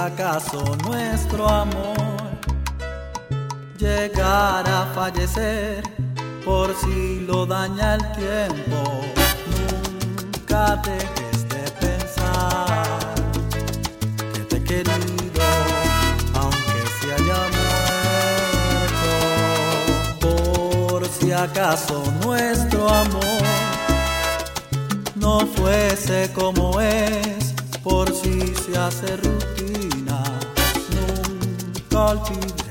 Si acaso nuestro amor llegara a fallecer por si lo daña el tiempo. Nunca dejes de pensar que te he querido, aunque se haya muerto. Por si acaso nuestro amor no fuese como es, por si se hace rutina. call to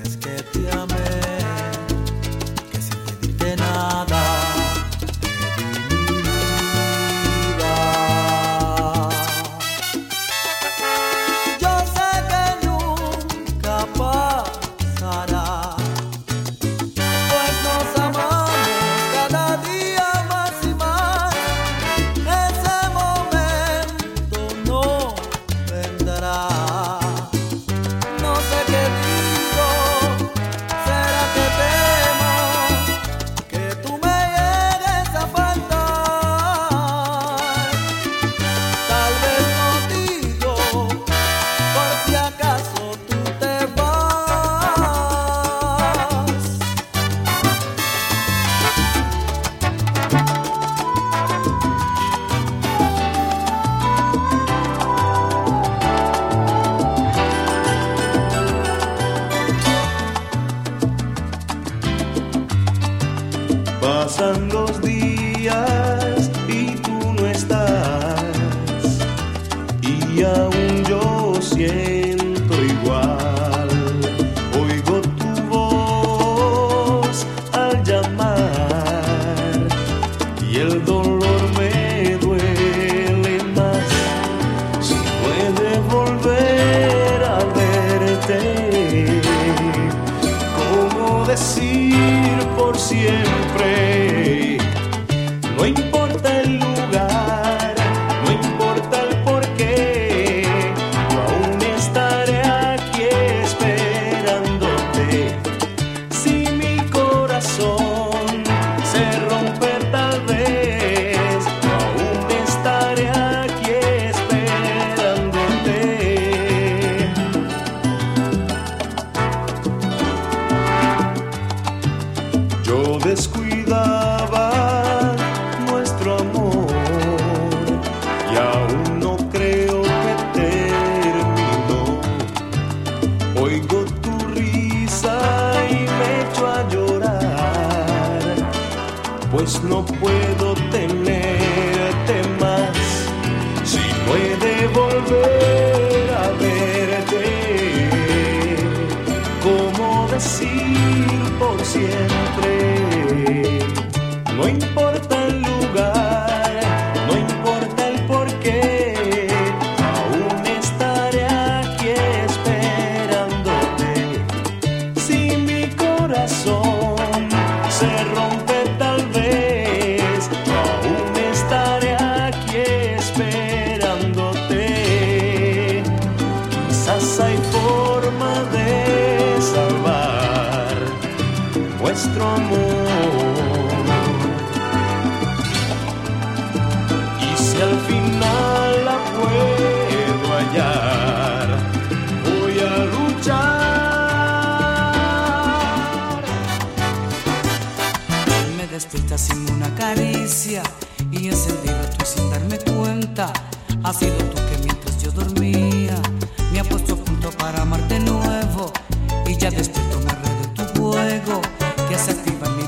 Pronto me arde tu fuego que se activa en mi.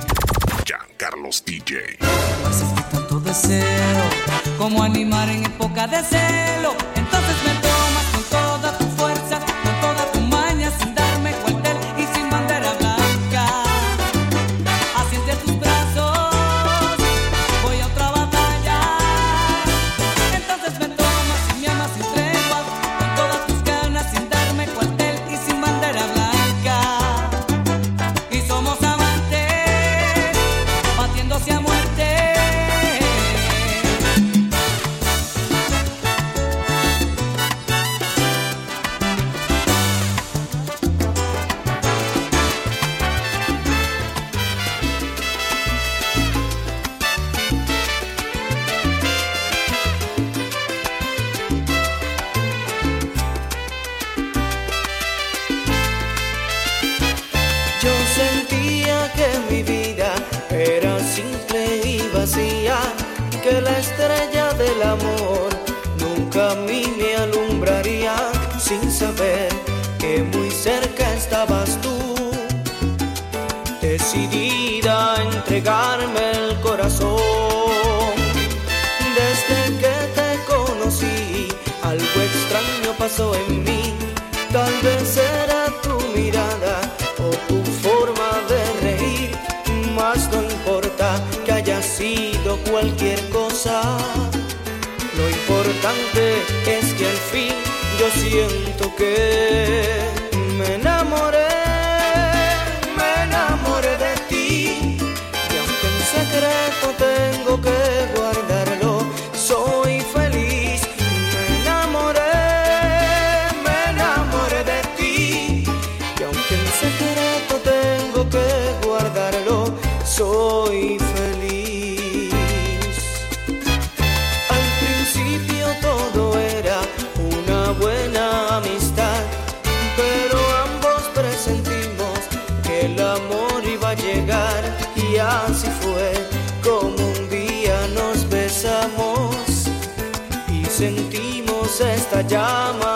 Carlos DJ. No existe tanto deseo como animar en época de celo. Entonces me cualquier cosa. Lo importante es que al fin yo siento que me enamoré, me enamoré de ti. Y aunque en secreto tengo que guardarlo, soy feliz. Me enamoré, me enamoré de ti. Y aunque en secreto tengo que guardarlo, soy jama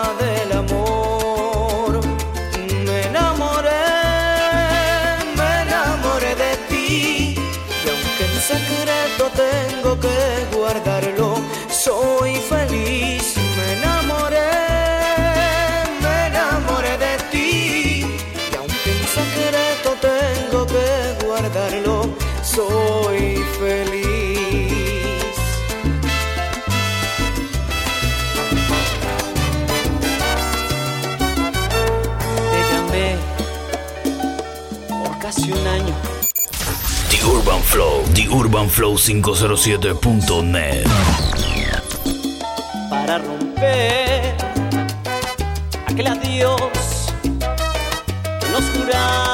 urbanflow507.net. Para romper aquel adiós que nos juramos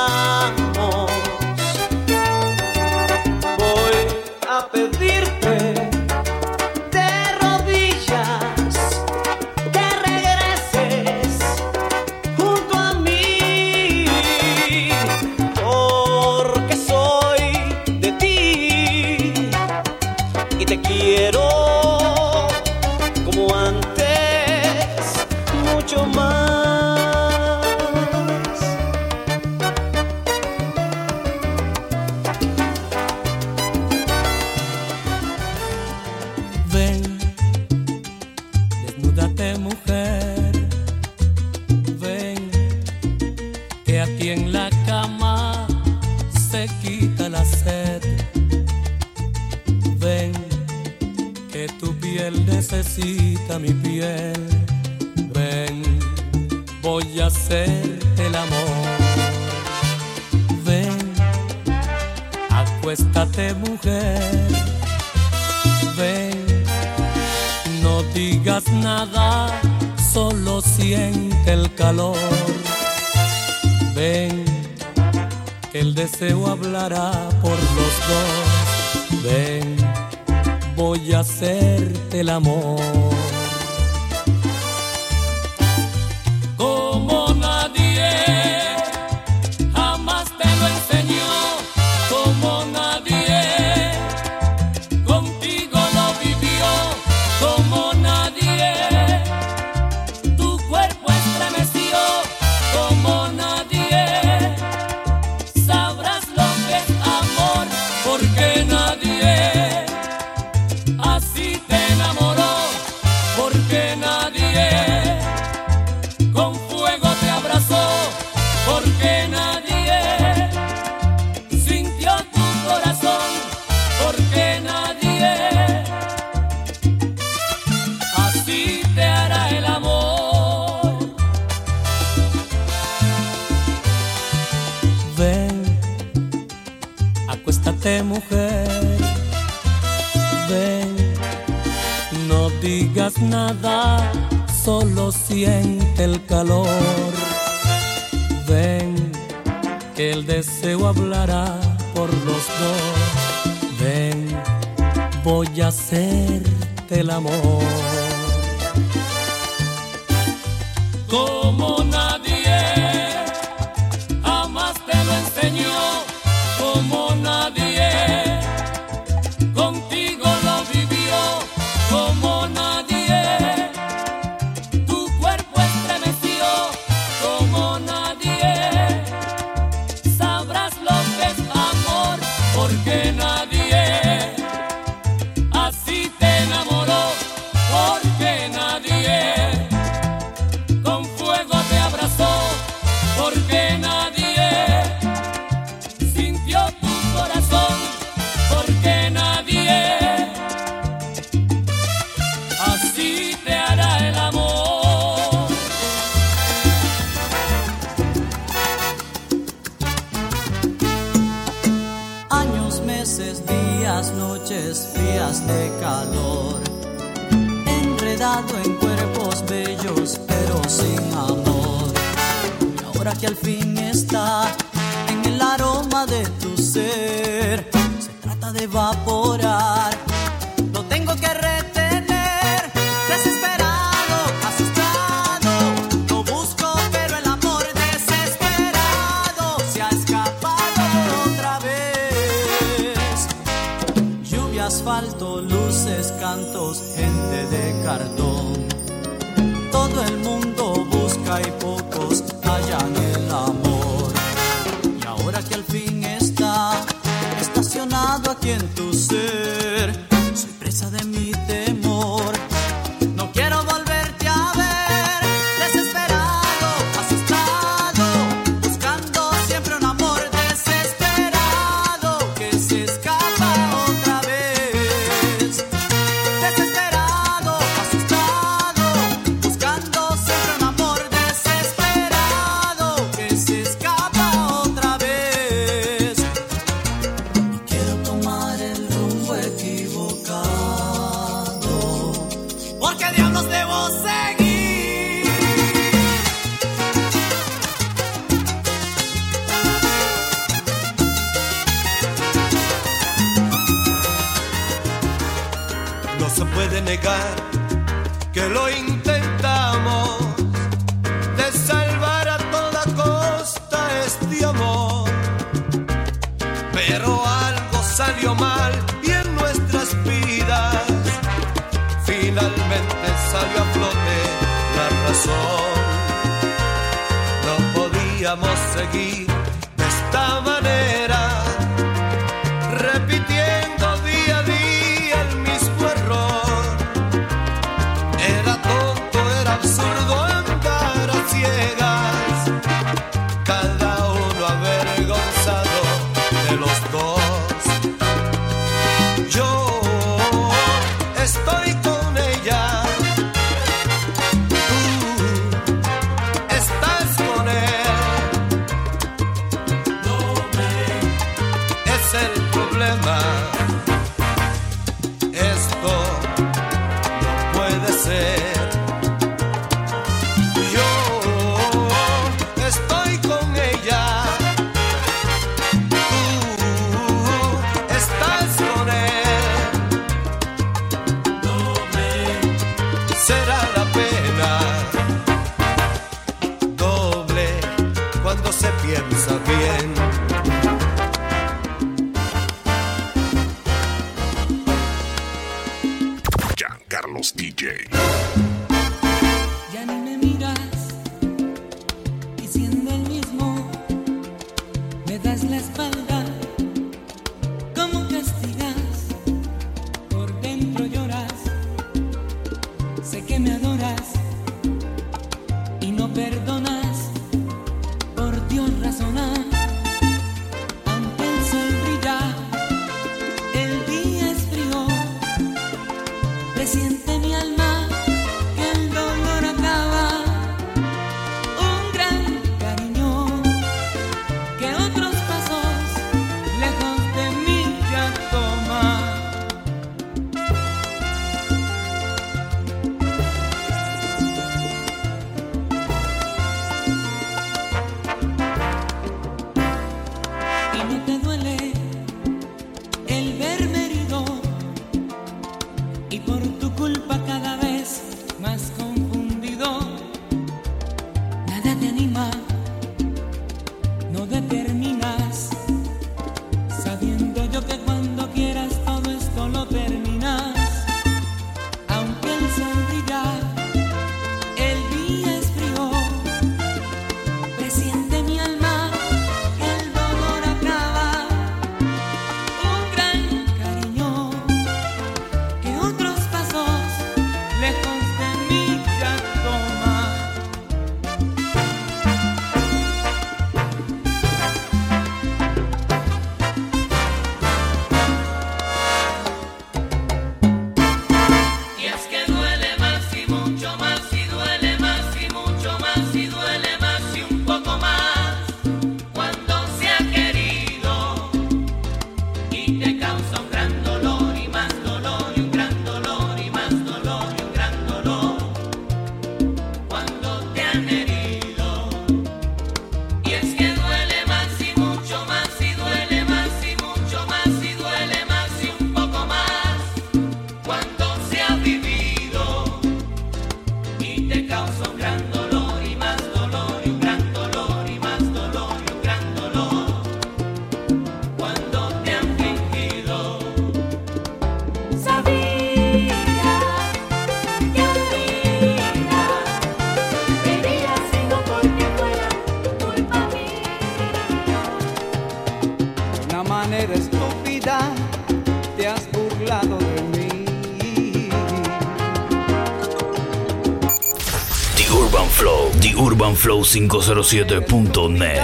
Urban Flow, The Urban Flow 507.net.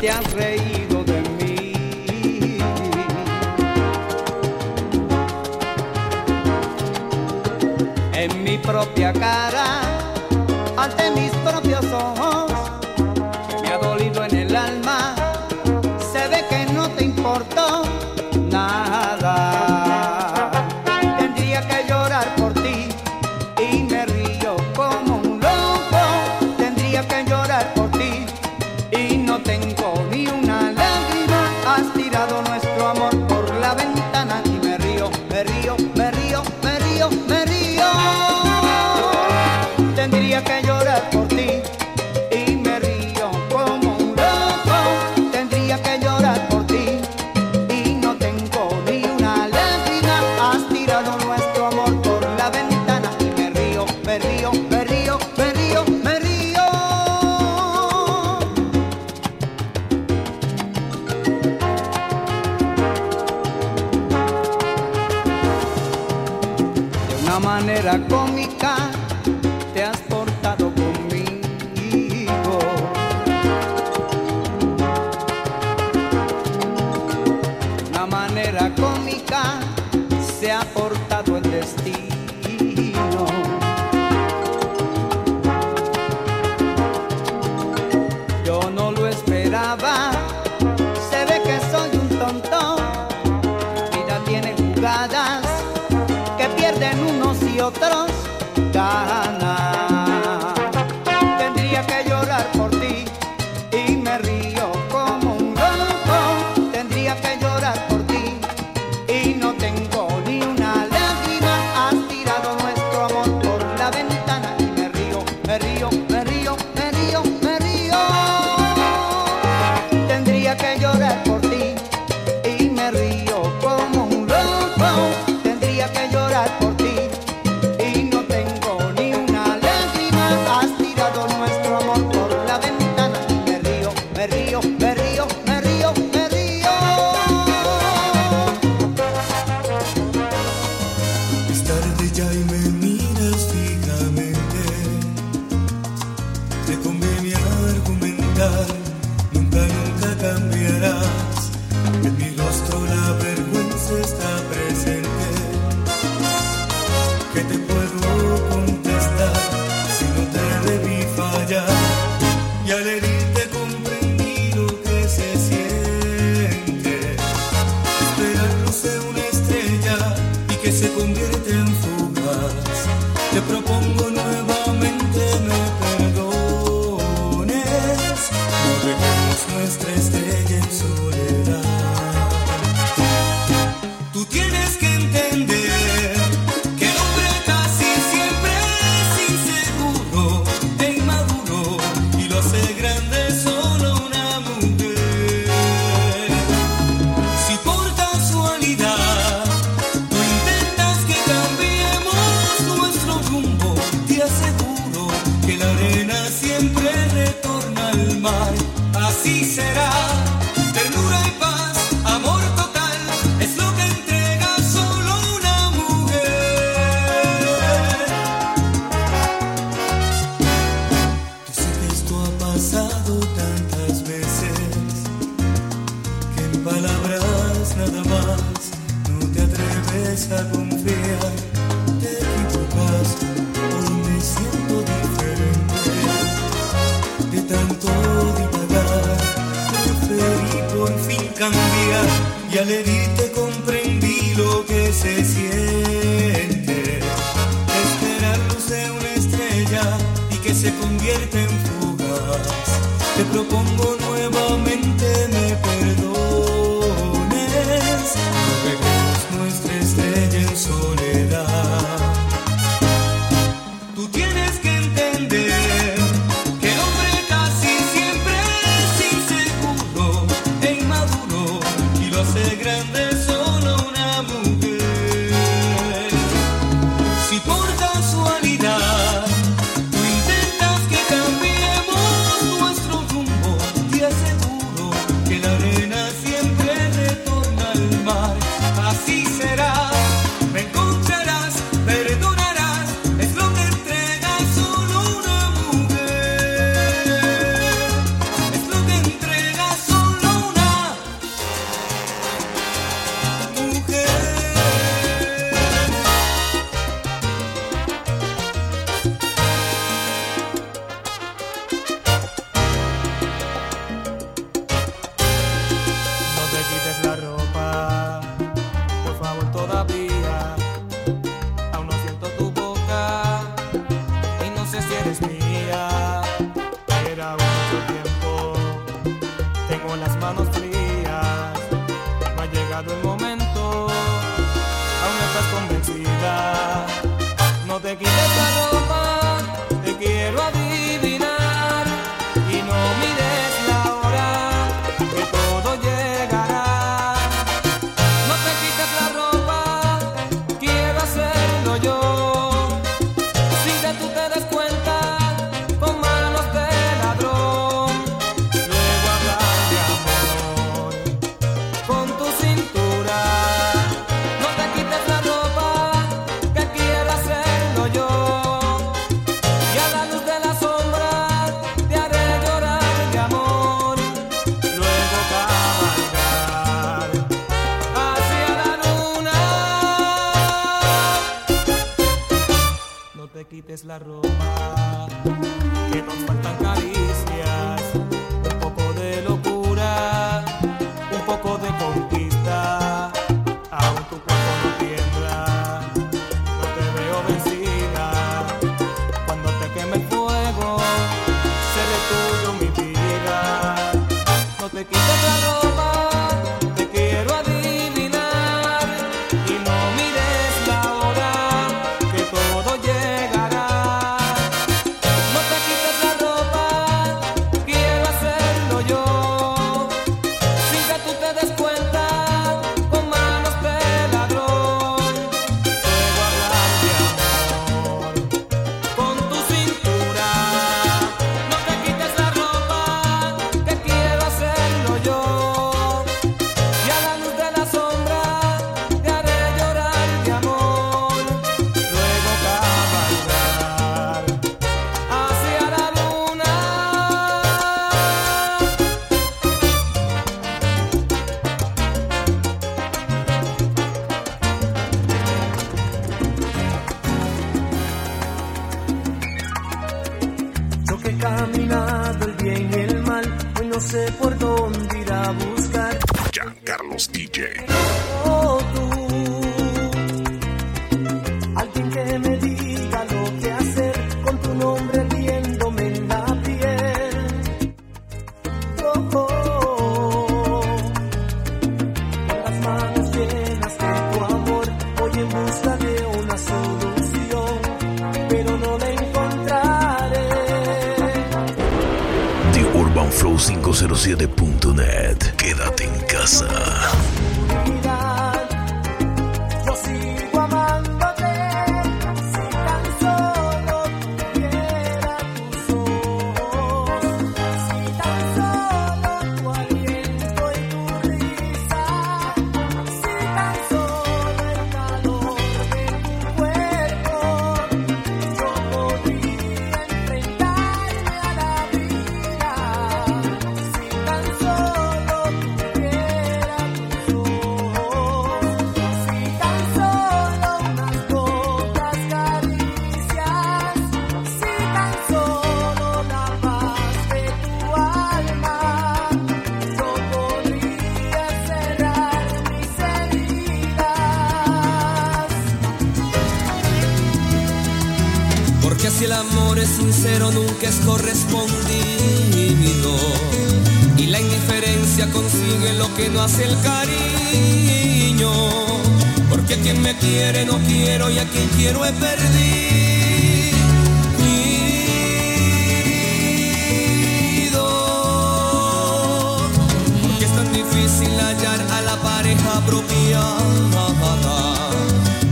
Te has reído de mí. En mi propia cara. acaba.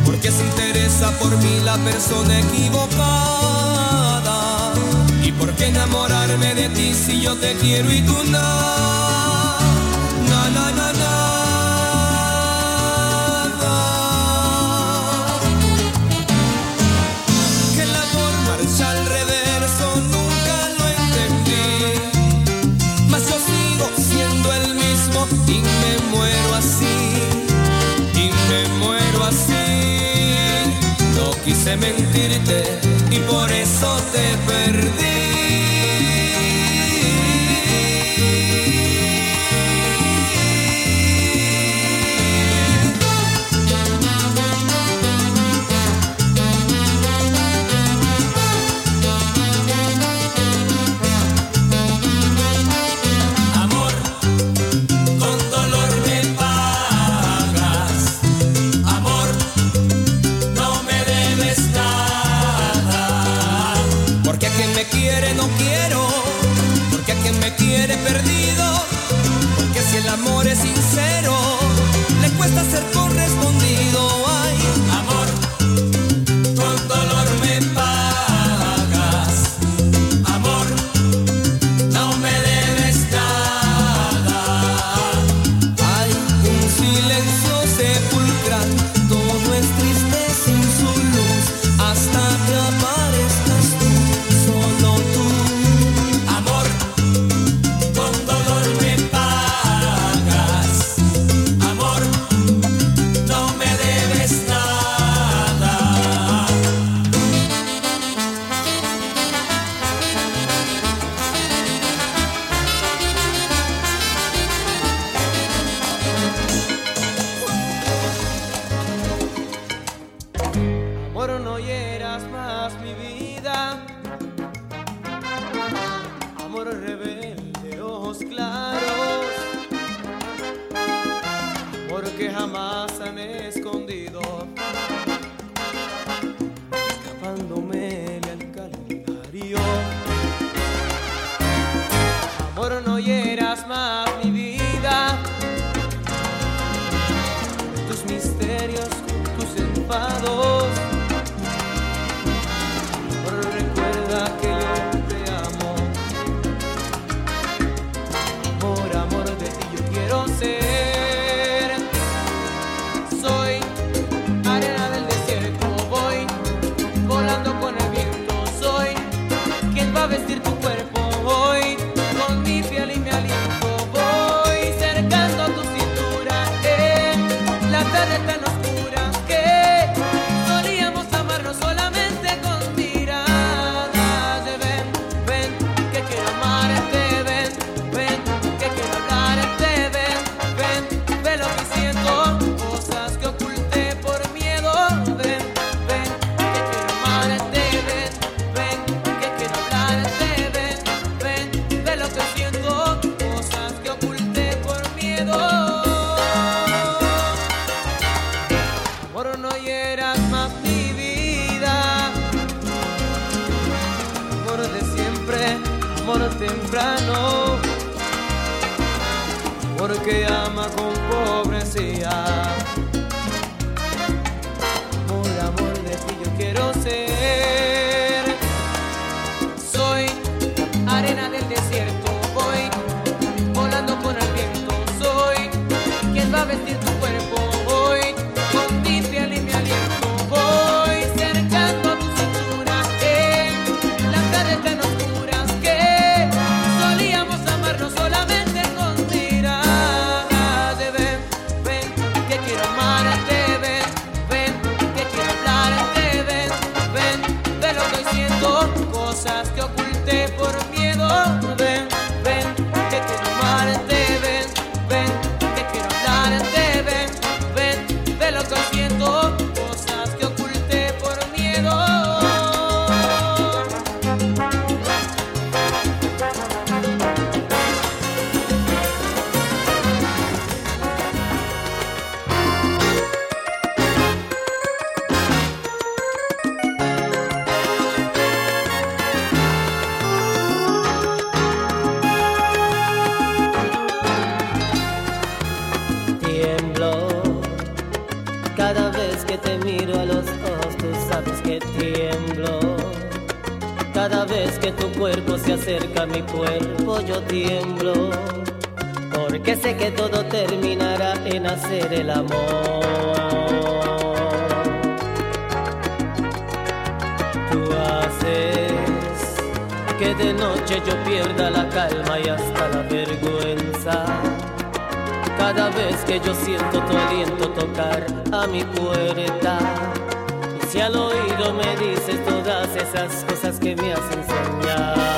porque se interesa por mí la persona equivocada. ¿Y por qué enamorarme de ti si yo te quiero y tú nada? mi cuerpo yo tiemblo, porque sé que todo terminará en hacer el amor. Tú haces que de noche yo pierda la calma y hasta la vergüenza. Cada vez que yo siento tu aliento tocar a mi puerta, y si al oído me dices todas esas cosas que me hacen soñar.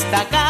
esta casa.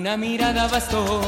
una mirada bastó.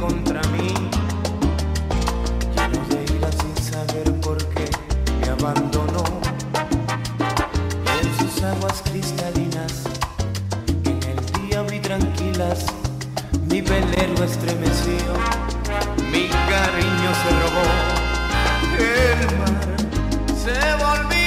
contra mí. Lleno de ira sin saber por qué me abandonó. En sus aguas cristalinas, en el día vi tranquilas, mi velero estremeció, mi cariño se robó. El mar se volvió.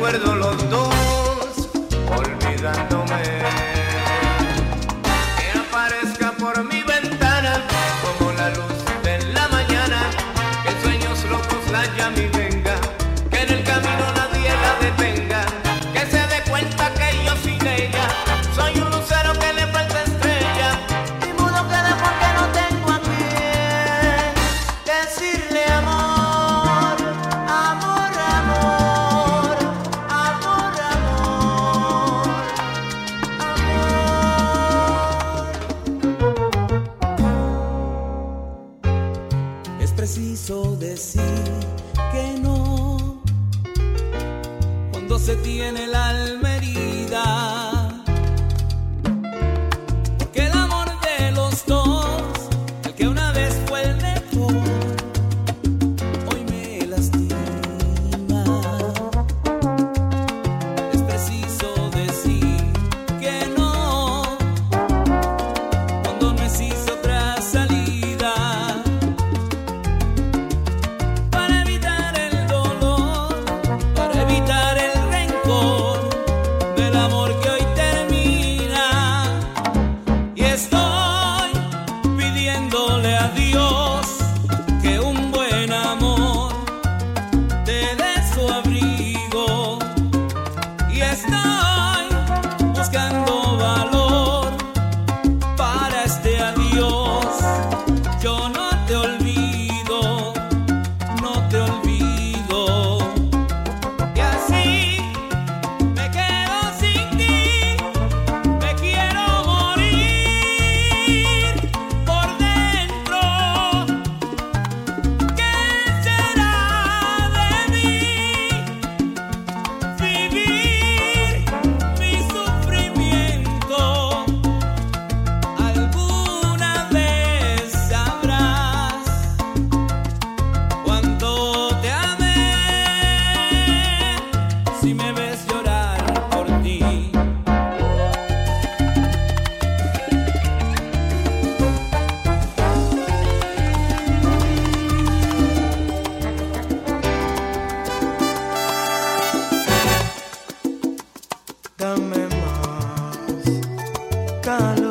recuerdo los dos. Sin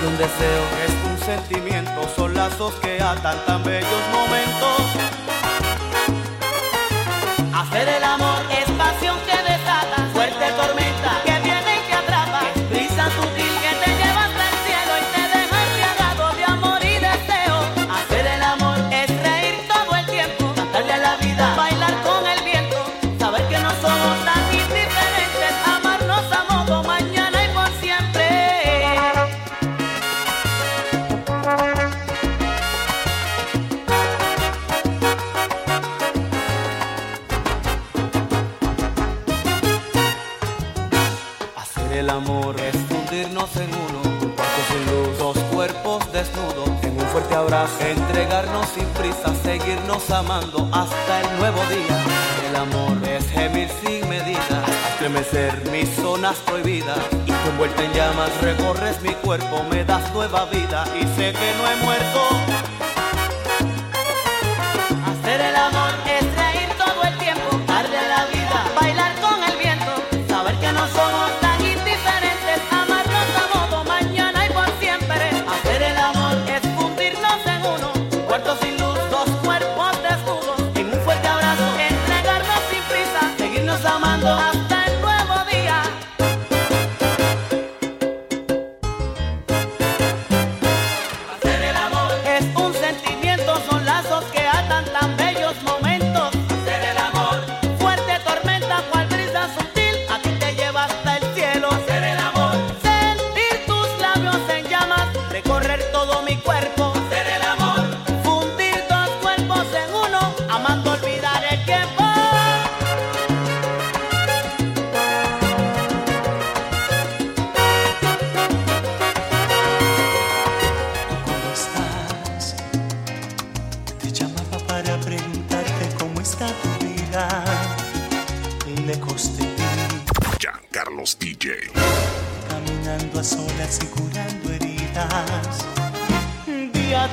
que un deseo, es un sentimiento, son lazos que atan tan bellos. el amor. Es fundirnos en uno, un cuarto sin luz, dos cuerpos desnudos, en un fuerte abrazo, entregarnos sin prisa, seguirnos amando hasta el nuevo día. El amor. Es gemir sin medida, estremecer. Mis zonas prohibidas, y envuelta en llamas. Recorres mi cuerpo, me das nueva vida. Y sé que no he muerto. Hacer el amor.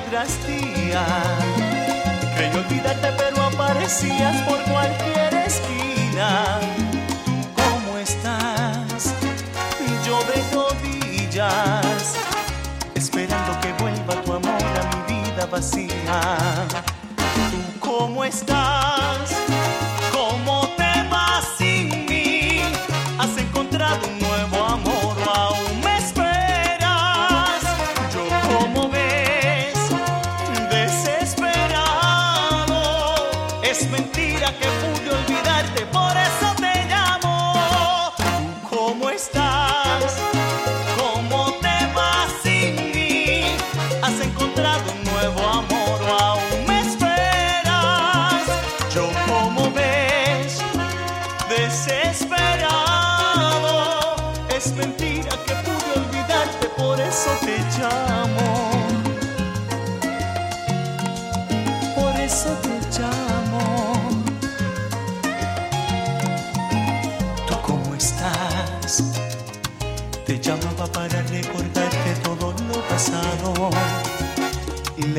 tras día. Creí olvidarte, pero aparecías por cualquier esquina. ¿Cómo estás? Yo de rodillas, esperando que vuelva tu amor a mi vida vacía. ¿Tú cómo estás?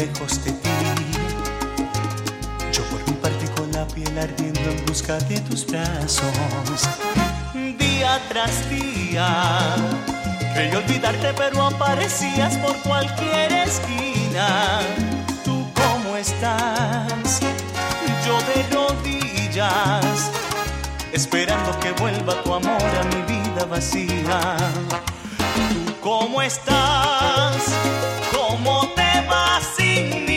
lejos de ti. Yo por mi parte con la piel ardiendo en busca de tus brazos. Día tras día, creí olvidarte pero aparecías por cualquier esquina. ¿Tú cómo estás? Yo de rodillas, esperando que vuelva tu amor a mi vida vacía. ¿Tú cómo estás? bring me.